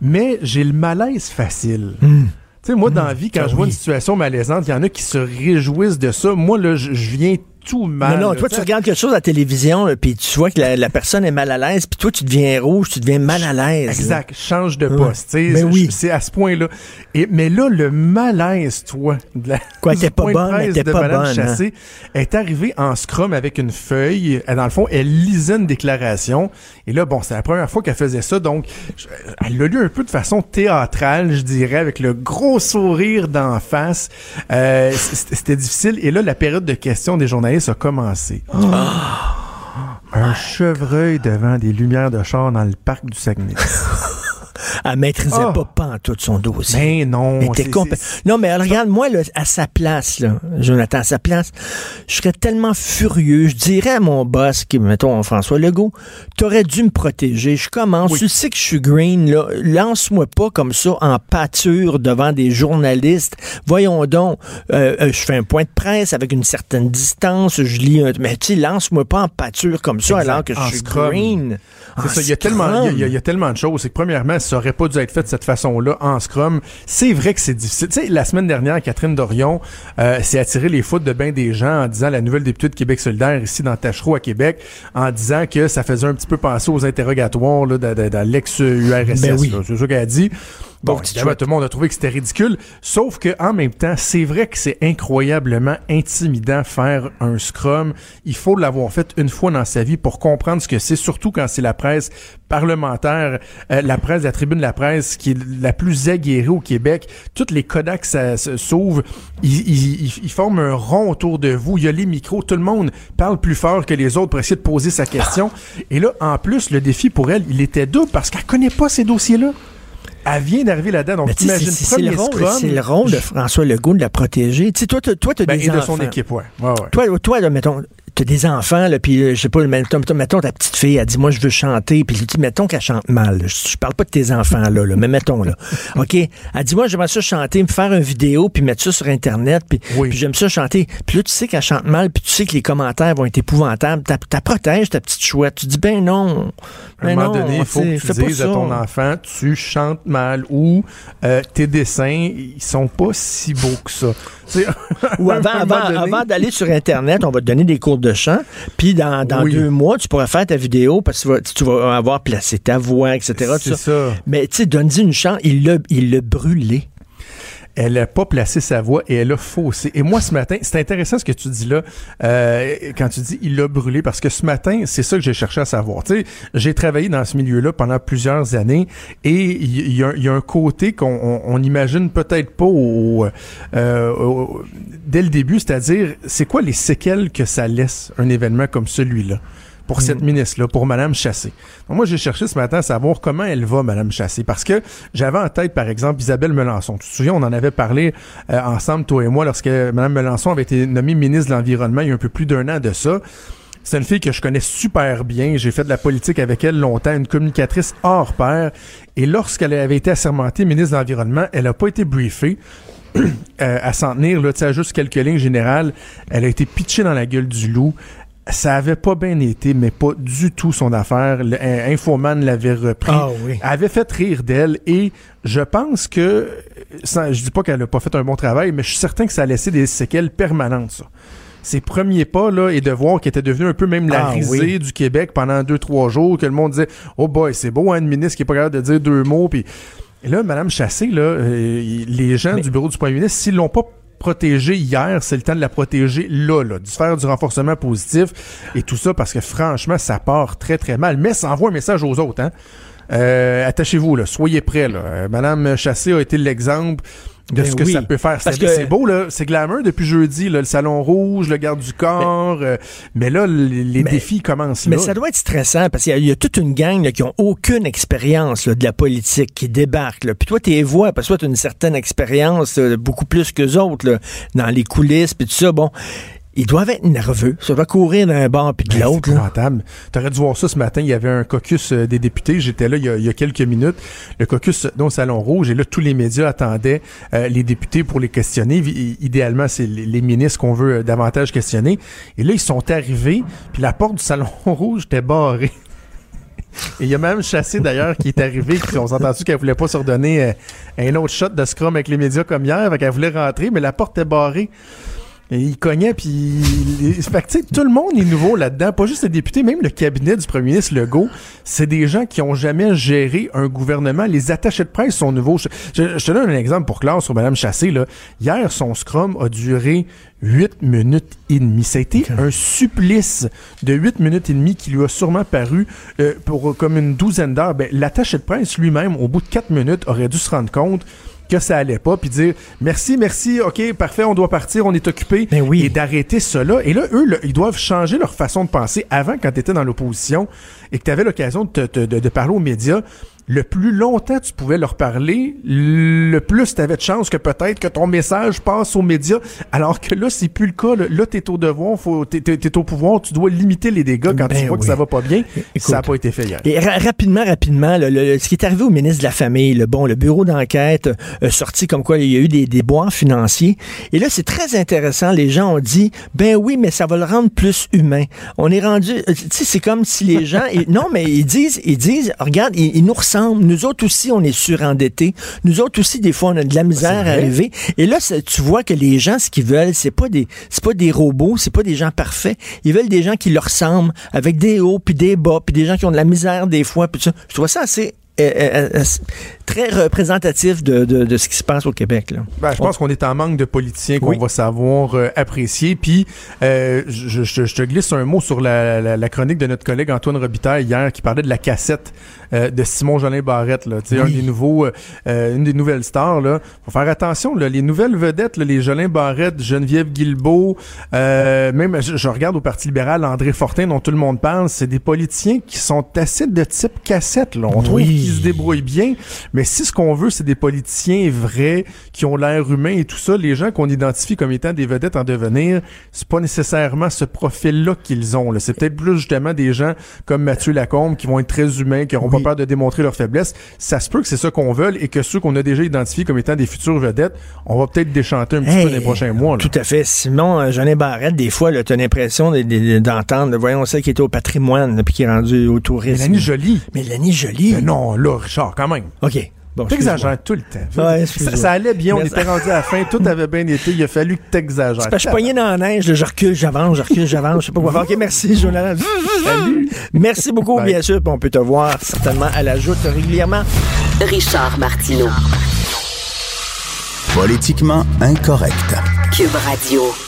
Mais j'ai le malaise facile. Tu sais, moi, dans la vie, quand Ah je vois oui. une situation malaisante, il y en a qui se réjouissent de ça. Moi, là, je viens tout mal. non, toi, tu regardes quelque chose à la télévision, puis tu vois que la, la personne est mal à l'aise, puis toi, tu deviens rouge, tu deviens mal à l'aise. là. Exact, change de poste. tu sais, Ben oui. C'est à ce point-là. Et mais là, le malaise, toi, de la, Quoi, <laughs> du pas point de bonne, était de pas Madame bonne, hein? Chassé est arrivée en scrum avec une feuille. Elle, Dans le fond, elle lisait une déclaration. Et là, bon, c'est la première fois qu'elle faisait ça. Donc, je- elle l'a lu un peu de façon théâtrale, je dirais, avec le gros sourire d'en face. Euh, C'était difficile. Et là, la période de questions des journalistes a commencé. Un chevreuil devant des lumières de char dans le parc du Saguenay. <laughs> Elle maîtrisait Ah. pas pantoute son dossier. Ben non. C'est- Non, mais regarde, moi, là, à sa place, là, Jonathan, à sa place, je serais tellement furieux. Je dirais à mon boss, qui, mettons, François Legault, t'aurais dû me protéger. Je commence. Oui. Tu sais que je suis green, là. Lance-moi pas comme ça en pâture devant des journalistes. Voyons donc. Euh, euh, je fais un point de presse avec une certaine distance. Je lis un. Mais tu sais, lance-moi pas en pâture comme ça Exact. alors que je En suis scrum. green. C'est En ça, il y a tellement, il y a- il y a, il y a tellement de choses. C'est que premièrement, ça aurait pas dû être fait de cette façon-là en Scrum. C'est vrai que c'est difficile. Tu sais, la semaine dernière, Catherine Dorion euh, s'est attiré les foudres de bien des gens en disant la nouvelle députée de Québec solidaire ici dans Tachereau à Québec, en disant que ça faisait un petit peu penser aux interrogatoires là, dans, dans- l'ex-URSS. Ben oui. C'est ça qu'elle a dit. Bon, évidemment, chouette. tout le monde a trouvé que c'était ridicule. Sauf que en même temps, c'est vrai que c'est incroyablement intimidant faire un scrum. Il faut l'avoir fait une fois dans sa vie pour comprendre ce que c'est, surtout quand c'est la presse parlementaire, euh, la presse, la tribune de la presse qui est la plus aguerrie au Québec. Toutes les Kodaks ça, ça s'ouvrent, ils- ils- ils forment un rond autour de vous. Il y a les micros, tout le monde parle plus fort que les autres pour essayer de poser sa question. Et là, en plus, le défi pour elle, il était double parce qu'elle connaît pas ces dossiers-là. Elle vient d'arriver là-dedans. Donc, imagine, c'est- c'est le rôle, c'est le rôle de François Legault de la protéger. Tu sais, toi, toi, tu as Ben, des et de son équipe, ouais. Ouais, ouais. Toi, toi là, mettons, t'as des enfants, là, puis euh, je sais pas, mettons, mettons, ta petite fille, elle dit, moi, je veux chanter, puis je dis, mettons qu'elle chante mal. là. Je, je parle pas de tes enfants, là, là, mais mettons, là. <laughs> OK? Elle dit, moi, j'aimerais ça chanter, me faire une vidéo, puis mettre ça sur Internet, puis, Oui. puis j'aime ça chanter. Puis là, tu sais qu'elle chante mal, puis tu sais que les commentaires vont être épouvantables. T'as t'as protège ta petite chouette. Tu dis, ben non. À un Ben moment non, donné, il faut que tu dises à ton enfant, tu chantes mal ou euh, tes dessins, ils sont pas si beaux que ça. <laughs> Ou <laughs> avant, avant, donné- avant d'aller sur Internet, on va te donner des cours de chant. Puis dans, dans Oui. deux mois, tu pourras faire ta vidéo parce que tu vas, avoir placé ta voix, etc. C'est ça. Mais tu sais, donne-y une chance. Il l'a il l'a brûlé. Elle a pas placé sa voix et elle a faussé. Et moi, ce matin, c'est intéressant ce que tu dis là, euh, quand tu dis il l'a brûlé, parce que ce matin, c'est ça que j'ai cherché à savoir. Tu sais, j'ai travaillé dans ce milieu-là pendant plusieurs années et il y, a, un côté qu'on on, on imagine peut-être pas euh, dès le début, c'est-à-dire, c'est quoi les séquelles que ça laisse un événement comme celui-là? Pour cette ministre-là, pour Madame Chassé. Donc, moi, j'ai cherché ce matin à savoir comment elle va, Madame Chassé, parce que j'avais en tête, par exemple, Isabelle Melançon. Tu te souviens, on en avait parlé euh, ensemble, toi et moi, lorsque Madame Melançon avait été nommée ministre de l'Environnement il y a un peu plus d'un an de ça. C'est une fille que je connais super bien. J'ai fait de la politique avec elle longtemps, une communicatrice hors pair. Et lorsqu'elle avait été assermentée ministre de l'Environnement, elle n'a pas été briefée. <clears throat> euh, à s'en tenir, là, tu sais, juste quelques lignes générales. Elle a été pitchée dans la gueule du loup. Ça avait pas bien été, mais pas du tout son affaire. Le, un- Infoman l'avait repris. Ah oui. Avait fait rire d'elle et je pense que, sans, je dis pas qu'elle a pas fait un bon travail, mais je suis certain que ça a laissé des séquelles permanentes, ça. Ses premiers pas, là, et de voir qu'elle était devenue un peu même la Ah, risée oui. du Québec pendant deux, trois jours, que le monde disait, oh boy, c'est beau, hein, une ministre qui est pas capable de dire deux mots, puis et là, Madame Chassé, là, euh, les gens Mais- du bureau du premier ministre, s'ils l'ont pas protégée hier, c'est le temps de la protéger là, là, de faire du renforcement positif et tout ça, parce que franchement, ça part très, très mal. Mais ça envoie un message aux autres, hein. Euh, attachez-vous, soyez prêts, là. Euh, Madame Chassé a été l'exemple de Ben ce que oui. ça peut faire. Parce C'est que- c'est beau, là. C'est glamour depuis jeudi, là, le salon rouge, le garde du corps. euh, mais là, les, les Mais- défis commencent Mais là. ça doit être stressant parce qu'il y a- il y, a toute une gang là, qui ont aucune expérience de la politique qui débarque. Là. Puis toi, tes voix, parce que toi, tu as une certaine expérience, euh, beaucoup plus que autres, là, dans les coulisses, puis tout ça. Bon, ils doivent être nerveux. Ça doit courir d'un bord puis de Ben, l'autre. T'aurais dû voir ça ce matin. Il y avait un caucus euh, des députés. J'étais là il y, a, il y a quelques minutes. Le caucus dans le Salon Rouge. Et là, tous les médias attendaient euh, les députés pour les questionner. Idéalement, c'est les, ministres qu'on veut euh, davantage questionner. Et là, ils sont arrivés. Puis la porte du Salon <laughs> Rouge était barrée. Et il y a même Chassé d'ailleurs qui est arrivé, qui on s'est entendu qu'elle voulait pas se redonner euh, un autre shot de scrum avec les médias comme hier, qu'elle voulait rentrer, mais la porte est barrée. Et il cognait, puis... il- Fait que, tout le monde est nouveau là-dedans. Pas juste les députés, même le cabinet du premier ministre Legault. C'est des gens qui ont jamais géré un gouvernement. Les attachés de presse sont nouveaux. Je, je- je te donne un exemple pour classe sur Mme Chassé. Là. Hier, son scrum a duré 8 minutes et demie. Ça a été un supplice de 8 minutes et demie qui lui a sûrement paru euh, pour comme une douzaine d'heures. Ben, l'attaché de presse lui-même, au bout de 4 minutes, aurait dû se rendre compte que ça allait pas, puis dire merci, merci, ok, parfait, on doit partir, on est occupé, Ben oui. et d'arrêter cela. Et là, eux, ils doivent changer leur façon de penser. Avant, quand tu étais dans l'opposition et que tu avais l'occasion de, te- de- de parler aux médias, le plus longtemps tu pouvais leur parler, le plus tu avais de chance que peut-être que ton message passe aux médias. Alors que là, c'est plus le cas. Là, Là, t'es au devoir, faut, t'es, t'es au pouvoir, tu dois limiter les dégâts quand Ben tu vois que ça va pas bien. Écoute. ça n'a pas été fait hier. Et ra- rapidement, rapidement, le- le- ce qui est arrivé au ministre de la Famille, le bon, le bureau d'enquête euh, sorti comme quoi il y a eu des déboires financiers. Et là, c'est très intéressant. Les gens ont dit, ben oui, mais ça va le rendre plus humain. On est rendu, euh, tu sais, c'est comme si les gens, <laughs> et- non, mais ils disent, ils disent, regarde, ils, ils nous ressemblent. Nous autres aussi, on est surendettés. Nous autres aussi, des fois, on a de la misère à arriver. Et là, tu vois que les gens, ce qu'ils veulent, c'est pas des, c'est pas des robots, c'est pas des gens parfaits. Ils veulent des gens qui leur ressemblent, avec des hauts puis des bas, puis des gens qui ont de la misère des fois. Puis ça. Je trouve ça assez très représentatif de, de, de, ce qui se passe au Québec. Là. Ben, je pense qu'on est en manque de politiciens qu'on Oui. va savoir euh, apprécier. Puis, euh, je, je- je te glisse un mot sur la, la- la chronique de notre collègue Antoine Robitaille hier qui parlait de la cassette euh, de Simon Jolin Barrette. Là. Un des nouveaux, euh, euh, une des nouvelles stars. Là. faut faire attention. Là. Les nouvelles vedettes, là, les Jolin Barrette, Geneviève Guilbeault, euh, même je, je regarde au Parti libéral André Fortin dont tout le monde parle, c'est des politiciens qui sont assez de type cassette. Là. On trouve Qu'ils se débrouillent bien, mais si ce qu'on veut, c'est des politiciens vrais, qui ont l'air humain et tout ça, les gens qu'on identifie comme étant des vedettes en devenir, c'est pas nécessairement ce profil-là qu'ils ont. C'est peut-être plus justement des gens comme Mathieu Lacombe qui vont être très humains, qui n'auront Oui. pas peur de démontrer leurs faiblesses. Ça se peut que c'est ça qu'on veut et que ceux qu'on a déjà identifiés comme étant des futures vedettes, on va peut-être déchanter un petit Hey, peu dans les prochains mois. là. Tout à fait. Simon, euh, Jolin Barrette, des fois, tu as l'impression de- de- d'entendre, de- voyons ça qui était au patrimoine, puis qui est rendu au tourisme. Mélanie Jolie. Mélanie Jolie. Mais non, là, Richard, quand même. OK. Bon. T'exagères tout le temps. Ouais, ça, excuse-moi. ça allait bien, on Mais était rendu à la fin, tout avait bien été, il a fallu que t'exagères. C'est que je dans la neige, je recule, j'avance, je recule, j'avance, je sais pas quoi faire. OK, merci, Jonathan. Salut. Merci beaucoup, Bye. bien sûr, on peut te voir certainement à la joute régulièrement. Richard Martineau. Politiquement incorrect. Cube Radio.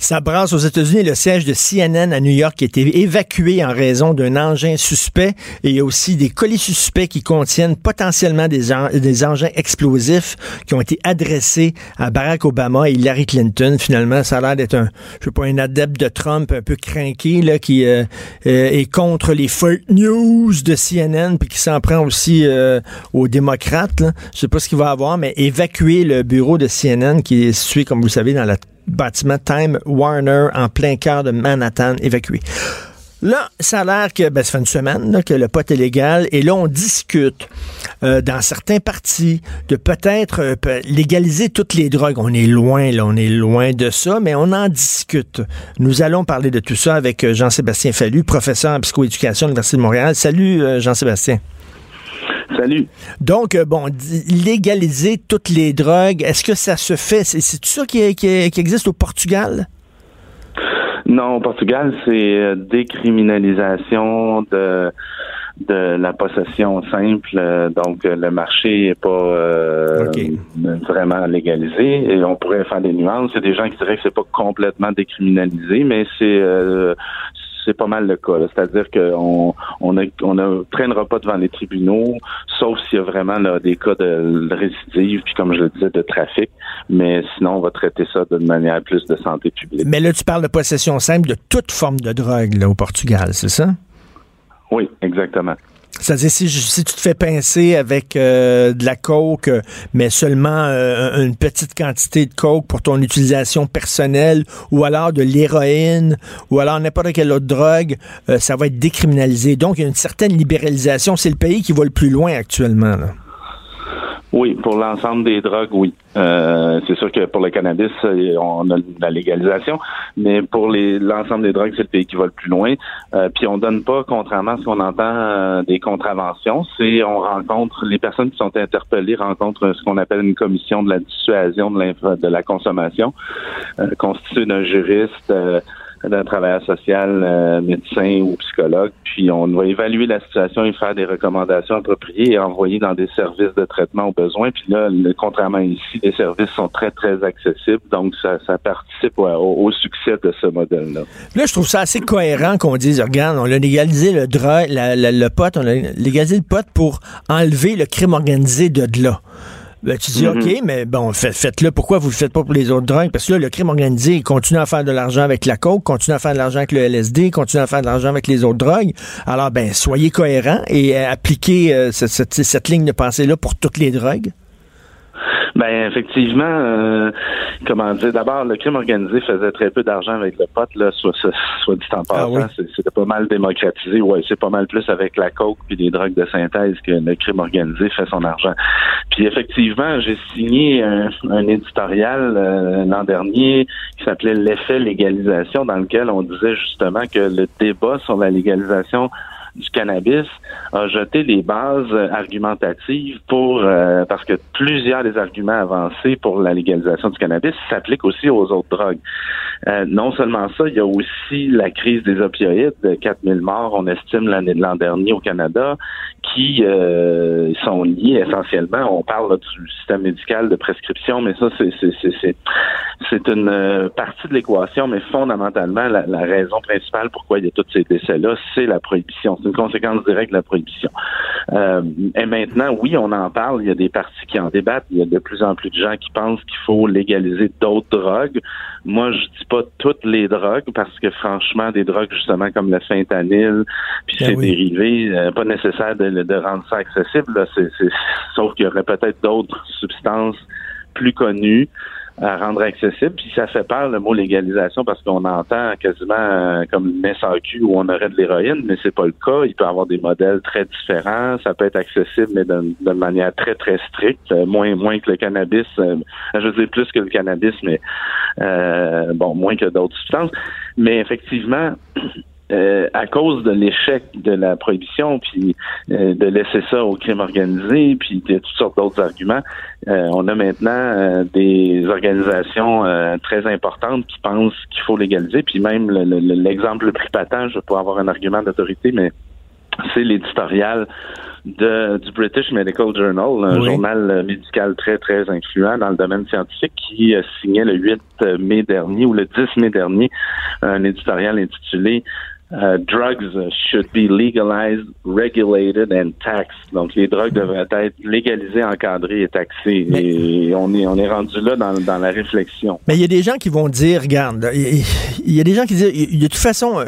Ça brasse aux États-Unis. Le siège de CNN à New York a été évacué en raison d'un engin suspect. Et il y a aussi des colis suspects qui contiennent potentiellement des, en- des engins explosifs qui ont été adressés à Barack Obama et Hillary Clinton. Finalement, ça a l'air d'être un, je sais pas, un adepte de Trump un peu craqué, là, qui euh, euh, est contre les fake news de CNN puis qui s'en prend aussi euh, aux démocrates. Là. Je sais pas ce qu'il va avoir, mais évacuer le bureau de CNN qui est situé, comme vous le savez, dans le bâtiment Time Warner en plein cœur de Manhattan, évacué. Là, ça a l'air que ben, ça fait une semaine que le pot est légal et là, on discute euh, dans certains partis de peut-être euh, légaliser toutes les drogues. On est loin, là, on est loin de ça, mais on en discute. Nous allons parler de tout ça avec euh, Jean-Sébastien Fallu, professeur en psychoéducation à l'Université de Montréal. Salut, Jean-Sébastien. Salut. Donc, euh, bon, légaliser toutes les drogues, est-ce que ça se fait? C'est tout ça qui, qui- qui existe au Portugal? Non, au Portugal, c'est euh, décriminalisation de de la possession simple. Donc, euh, le marché n'est pas euh, vraiment légalisé. Et on pourrait faire des nuances. Il y a des gens qui diraient que c'est pas complètement décriminalisé, mais c'est euh, c'est pas mal le cas. C'est-à-dire qu'on on ne on traînera pas devant les tribunaux, sauf s'il y a vraiment là, des cas de récidive, puis comme je le disais, de trafic. Mais sinon, on va traiter ça d'une manière plus de santé publique. Mais là, tu parles de possession simple de toute forme de drogue là, au Portugal, c'est ça? Oui, exactement. C'est-à-dire, si, si tu te fais pincer avec euh, de la coke, mais seulement euh, une petite quantité de coke pour ton utilisation personnelle, ou alors de l'héroïne, ou alors n'importe quelle autre drogue, euh, ça va être décriminalisé. Donc, il y a une certaine libéralisation. C'est le pays qui va le plus loin actuellement. Là. Oui, pour l'ensemble des drogues, oui. Euh, c'est sûr que pour le cannabis, euh, on a la légalisation, mais pour l'ensemble des drogues, c'est le pays qui va le plus loin. Euh, puis on donne pas, contrairement à ce qu'on entend, euh, des contraventions. C'est on rencontre les personnes qui sont interpellées rencontrent ce qu'on appelle une commission de la dissuasion de, de la consommation, euh, constituée d'un juriste. D'un travailleur social, euh, médecin ou psychologue, puis on va évaluer la situation et faire des recommandations appropriées et envoyer dans des services de traitement aux besoins. Puis là, contrairement ici, les services sont très, très accessibles, donc ça, participe au, succès de ce modèle-là. Là, je trouve ça assez cohérent qu'on dise, regarde, on a légalisé le drogue, la- la- le pot, on a légalisé le pot pour enlever le crime organisé de là. Ben, tu dis, Mhm. OK, mais bon, fait- faites-le. Pourquoi vous le faites pas pour les autres drogues? Parce que là, le crime organisé, il continue à faire de l'argent avec la coke, continue à faire de l'argent avec le LSD, continue à faire de l'argent avec les autres drogues. Alors, ben, soyez cohérents et euh, appliquez euh, cette, cette- cette ligne de pensée-là pour toutes les drogues. Ben effectivement, euh, comment dire, d'abord le crime organisé faisait très peu d'argent avec le pot, là, soit, soit, dit en passant, oui. c'est- c'était pas mal démocratisé. Ouais, c'est pas mal plus avec la coke puis les drogues de synthèse que le crime organisé fait son argent. Puis effectivement, j'ai signé un, un éditorial euh, l'an dernier qui s'appelait l'effet légalisation, dans lequel on disait justement que le débat sur la légalisation du cannabis a jeté les bases argumentatives pour euh, parce que plusieurs des arguments avancés pour la légalisation du cannabis s'appliquent aussi aux autres drogues. Euh, non seulement ça, il y a aussi la crise des opioïdes, 4000 morts, on estime l'année de l'an dernier au Canada, qui euh, sont liés essentiellement. On parle du système médical de prescription, mais ça c'est une euh, partie de l'équation, mais fondamentalement la, la, raison principale pourquoi il y a tous ces décès-là, c'est la prohibition. Une conséquence directe de la prohibition. Euh, et maintenant, oui, on en parle. Il y a des partis qui en débattent. Il y a de plus en plus de gens qui pensent qu'il faut légaliser d'autres drogues. Moi, je dis pas toutes les drogues parce que franchement, des drogues justement comme le fentanyl puis Ben ses oui. dérivés, euh, pas nécessaire de, de rendre ça accessible. Là. Sauf qu'il y aurait peut-être d'autres substances plus connues à rendre accessible. Puis ça fait peur le mot légalisation parce qu'on entend quasiment euh, comme une SAQ où on aurait de l'héroïne, mais c'est pas le cas. Il peut avoir des modèles très différents. Ça peut être accessible, mais d'une manière très très stricte, euh, moins moins que le cannabis. euh, je veux dire plus que le cannabis, mais bon moins que d'autres substances. Mais effectivement. <clears throat> euh, à cause de l'échec de la prohibition, puis euh, de laisser ça au crime organisé, puis de toutes sortes d'autres arguments, euh, on a maintenant euh, des organisations euh, très importantes qui pensent qu'il faut légaliser, puis même le- le- l'exemple le plus patent, je vais pas avoir un argument d'autorité, mais c'est l'éditorial de, du British Medical Journal, un Oui. journal euh, médical très, très influent dans le domaine scientifique, qui signait le 8 mai dernier ou le 10 mai dernier un éditorial intitulé euh, Drugs should be legalized, regulated and taxed. Donc, les drogues devraient être légalisées, encadrées et taxées. Mais- Et on est, on est rendu là dans, dans la réflexion. Mais il y a des gens qui vont dire, regarde, il y a des gens qui disent, de toute façon, euh,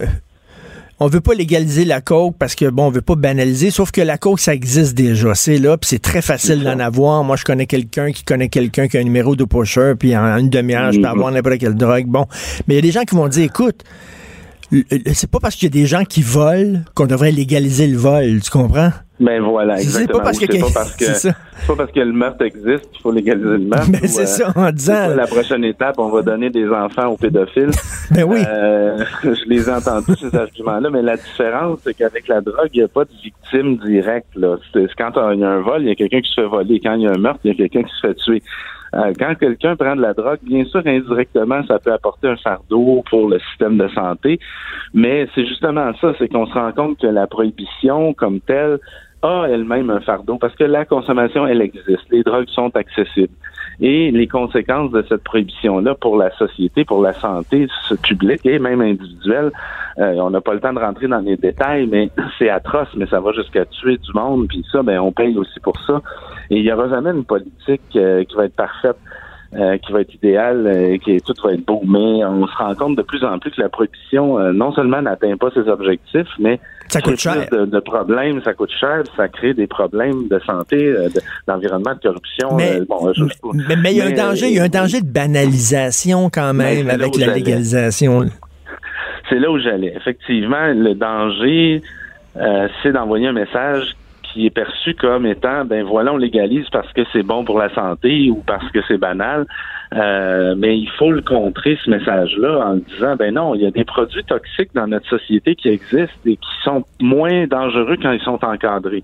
on veut pas légaliser la coke parce que bon, on veut pas banaliser, sauf que la coke ça existe déjà, c'est là, puis c'est très facile d'en avoir. Moi, je connais quelqu'un qui connaît quelqu'un qui a un numéro de pusher, puis en une demi-heure, je peux Mhm. avoir n'importe quelle drogue. Bon, mais il y a des gens qui vont dire, écoute. L- C'est pas parce qu'il y a des gens qui volent qu'on devrait légaliser le vol, tu comprends? Ben voilà, C'est exactement. pas parce Ou que- c'est pas <laughs> parce que c'est pas parce que le meurtre existe qu'il faut légaliser le meurtre. <laughs> Ben, c'est euh, ça, en c'est disant- la prochaine étape, on va donner des enfants aux pédophiles. <laughs> Ben oui. Euh, je les ai entendus, ces arguments-là, mais la différence, c'est qu'avec la drogue, il n'y a pas de victime directe. Là. C'est, c'est quand il y a un vol, il y a quelqu'un qui se fait voler. Quand il y a un meurtre, il y a quelqu'un qui se fait tuer. Euh, quand quelqu'un prend de la drogue, bien sûr, indirectement, ça peut apporter un fardeau pour le système de santé, mais c'est justement ça, c'est qu'on se rend compte que la prohibition comme telle a elle-même un fardeau parce que la consommation, elle existe. Les drogues sont accessibles. Et les conséquences de cette prohibition-là pour la société, pour la santé publique et même individuelle, euh, on n'a pas le temps de rentrer dans les détails, mais <clears throat> c'est atroce, mais ça va jusqu'à tuer du monde, puis ça, ben on paye aussi pour ça. Et il n'y aura jamais une politique euh, qui va être parfaite. Euh, qui va être idéale, euh, qui tout va être beau, mais on se rend compte de plus en plus que la prohibition euh, non seulement n'atteint pas ses objectifs, mais Ça coûte crée cher. de, de problèmes, ça coûte cher, ça crée des problèmes de santé, euh, de- d'environnement, de corruption. Mais, bon, je- mais, mais il y a un danger, il y a un danger de banalisation quand même avec la légalisation. C'est là où j'allais. Effectivement, le danger, c'est d'envoyer un message qui est perçu comme étant, ben voilà, on légalise parce que c'est bon pour la santé ou parce que c'est banal. Euh, mais il faut le contrer, ce message-là, en disant, ben non, il y a des produits toxiques dans notre société qui existent et qui sont moins dangereux quand ils sont encadrés.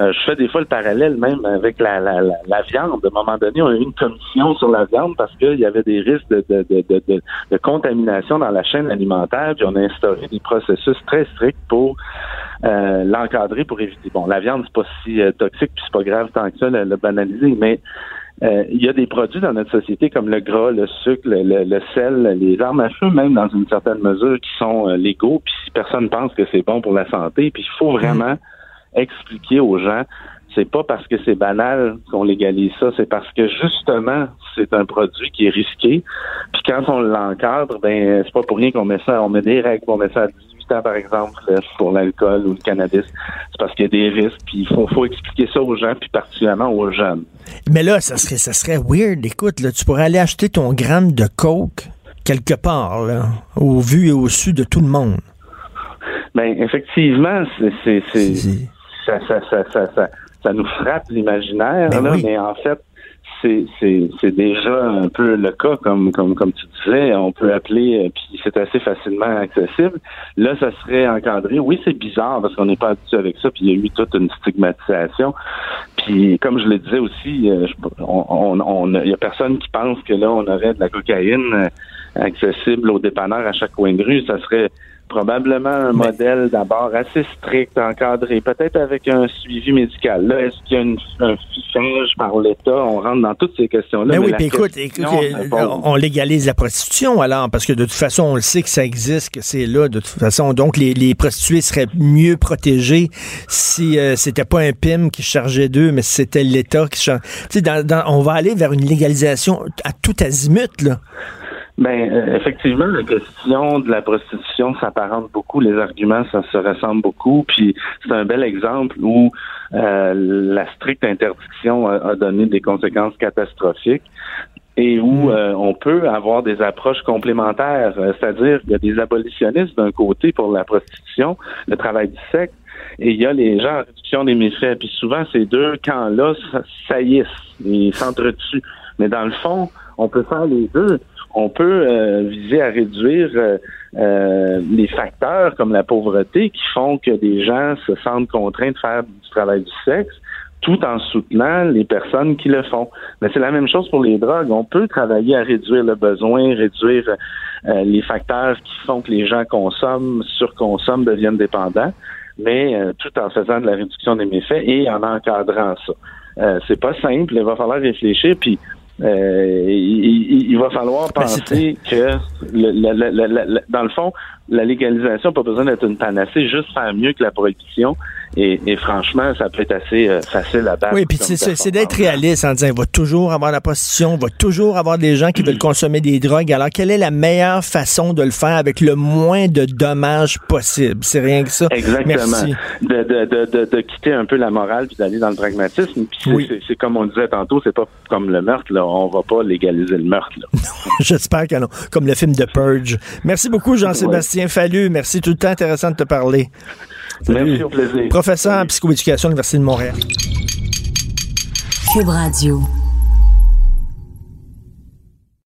Euh, je fais des fois le parallèle même avec la, la, la, la viande. À un moment donné, on a eu une commission sur la viande parce qu'il y avait des risques de, de, de, de, contamination dans la chaîne alimentaire, puis on a instauré des processus très stricts pour euh, l'encadrer pour éviter. Bon, la viande, c'est pas si euh, toxique, puis c'est pas grave tant que ça, le, le banaliser, mais euh, il y a des produits dans notre société comme le gras, le sucre, le, le, le sel, les armes à feu, même dans une certaine mesure, qui sont euh, légaux, puis si personne pense que c'est bon pour la santé, puis il faut vraiment expliquer aux gens c'est pas parce que c'est banal qu'on légalise ça, c'est parce que justement, c'est un produit qui est risqué. Puis quand on l'encadre, ben c'est pas pour rien qu'on met ça, on met des règles, on met ça à 18 par exemple, là, pour l'alcool ou le cannabis. C'est parce qu'il y a des risques, puis il faut, faut expliquer ça aux gens, puis particulièrement aux jeunes. Mais là, ça serait, ça serait weird. Écoute, là, tu pourrais aller acheter ton gramme de coke quelque part, là, au vu et au su de tout le monde. Ben effectivement, c'est ça, ça, ça, ça, ça, ça nous frappe l'imaginaire, Ben oui. mais en fait, c'est, déjà un peu le cas, comme, tu disais. On peut appeler, euh, puis c'est assez facilement accessible. Là, ça serait encadré. Oui, c'est bizarre parce qu'on n'est pas habitué avec ça, puis il y a eu toute une stigmatisation. Puis, comme je le disais aussi, euh, on, il y a personne qui pense que là, on aurait de la cocaïne euh, accessible aux dépanneurs à chaque coin de rue. Ça serait probablement un modèle d'abord assez strict, encadré, peut-être avec un suivi médical. Là, est-ce qu'il y a une, un fichage par l'État? On rentre dans toutes ces questions-là. Mais oui, puis écoute, écoute, on légalise la prostitution alors, parce que de toute façon, on le sait que ça existe, que c'est là, de toute façon. Donc, les, les prostituées seraient mieux protégées si euh, c'était pas un PIM qui chargeait d'eux, mais si c'était l'État qui chargeait. Tu sais, dans- dans- on va aller vers une légalisation à tout azimut, là. Ben, euh, effectivement, la question de la prostitution s'apparente beaucoup. Les arguments, ça se ressemble beaucoup. Puis c'est un bel exemple où euh, la stricte interdiction a, a donné des conséquences catastrophiques et où euh, on peut avoir des approches complémentaires. Euh, C'est-à-dire qu'il y a des abolitionnistes d'un côté pour la prostitution, le travail du sexe, et il y a les gens en réduction des méfaits. Puis souvent, ces deux camps-là sa- saillissent, ils s'entretuent. Mais dans le fond, on peut faire les deux. On peut euh, viser à réduire euh, euh, les facteurs comme la pauvreté qui font que des gens se sentent contraints de faire du travail du sexe tout en soutenant les personnes qui le font. Mais c'est la même chose pour les drogues. On peut travailler à réduire le besoin, réduire les facteurs qui font que les gens consomment, surconsomment, deviennent dépendants, mais tout en faisant de la réduction des méfaits et en encadrant ça. Euh, c'est pas simple, il va falloir réfléchir, puis euh, il, il- va falloir Ben, penser que, le- le- le- le- le- le- dans le fond, la légalisation n'a pas besoin d'être une panacée, juste faire mieux que la prohibition. Et, et franchement, ça peut être assez euh, facile à battre. Oui, puis c'est- d'être réaliste en disant il va toujours avoir la prostitution, il va toujours avoir des gens qui veulent consommer des drogues. Alors, quelle est la meilleure façon de le faire avec le moins de dommages possible? C'est rien que ça. Exactement. Merci. De, de, de, de, quitter un peu la morale puis d'aller dans le pragmatisme. C'est- Oui. c'est- c'est comme on disait tantôt, c'est pas comme le meurtre. Là. On va pas légaliser le meurtre. <laughs> J'espère que non. Comme le film de Purge. Merci beaucoup, Jean-Sébastien Fallu. Merci, tout le temps intéressant de te parler. Salut. Merci, au plaisir. Professeur en psychoéducation à l'Université de Montréal. Cube Radio.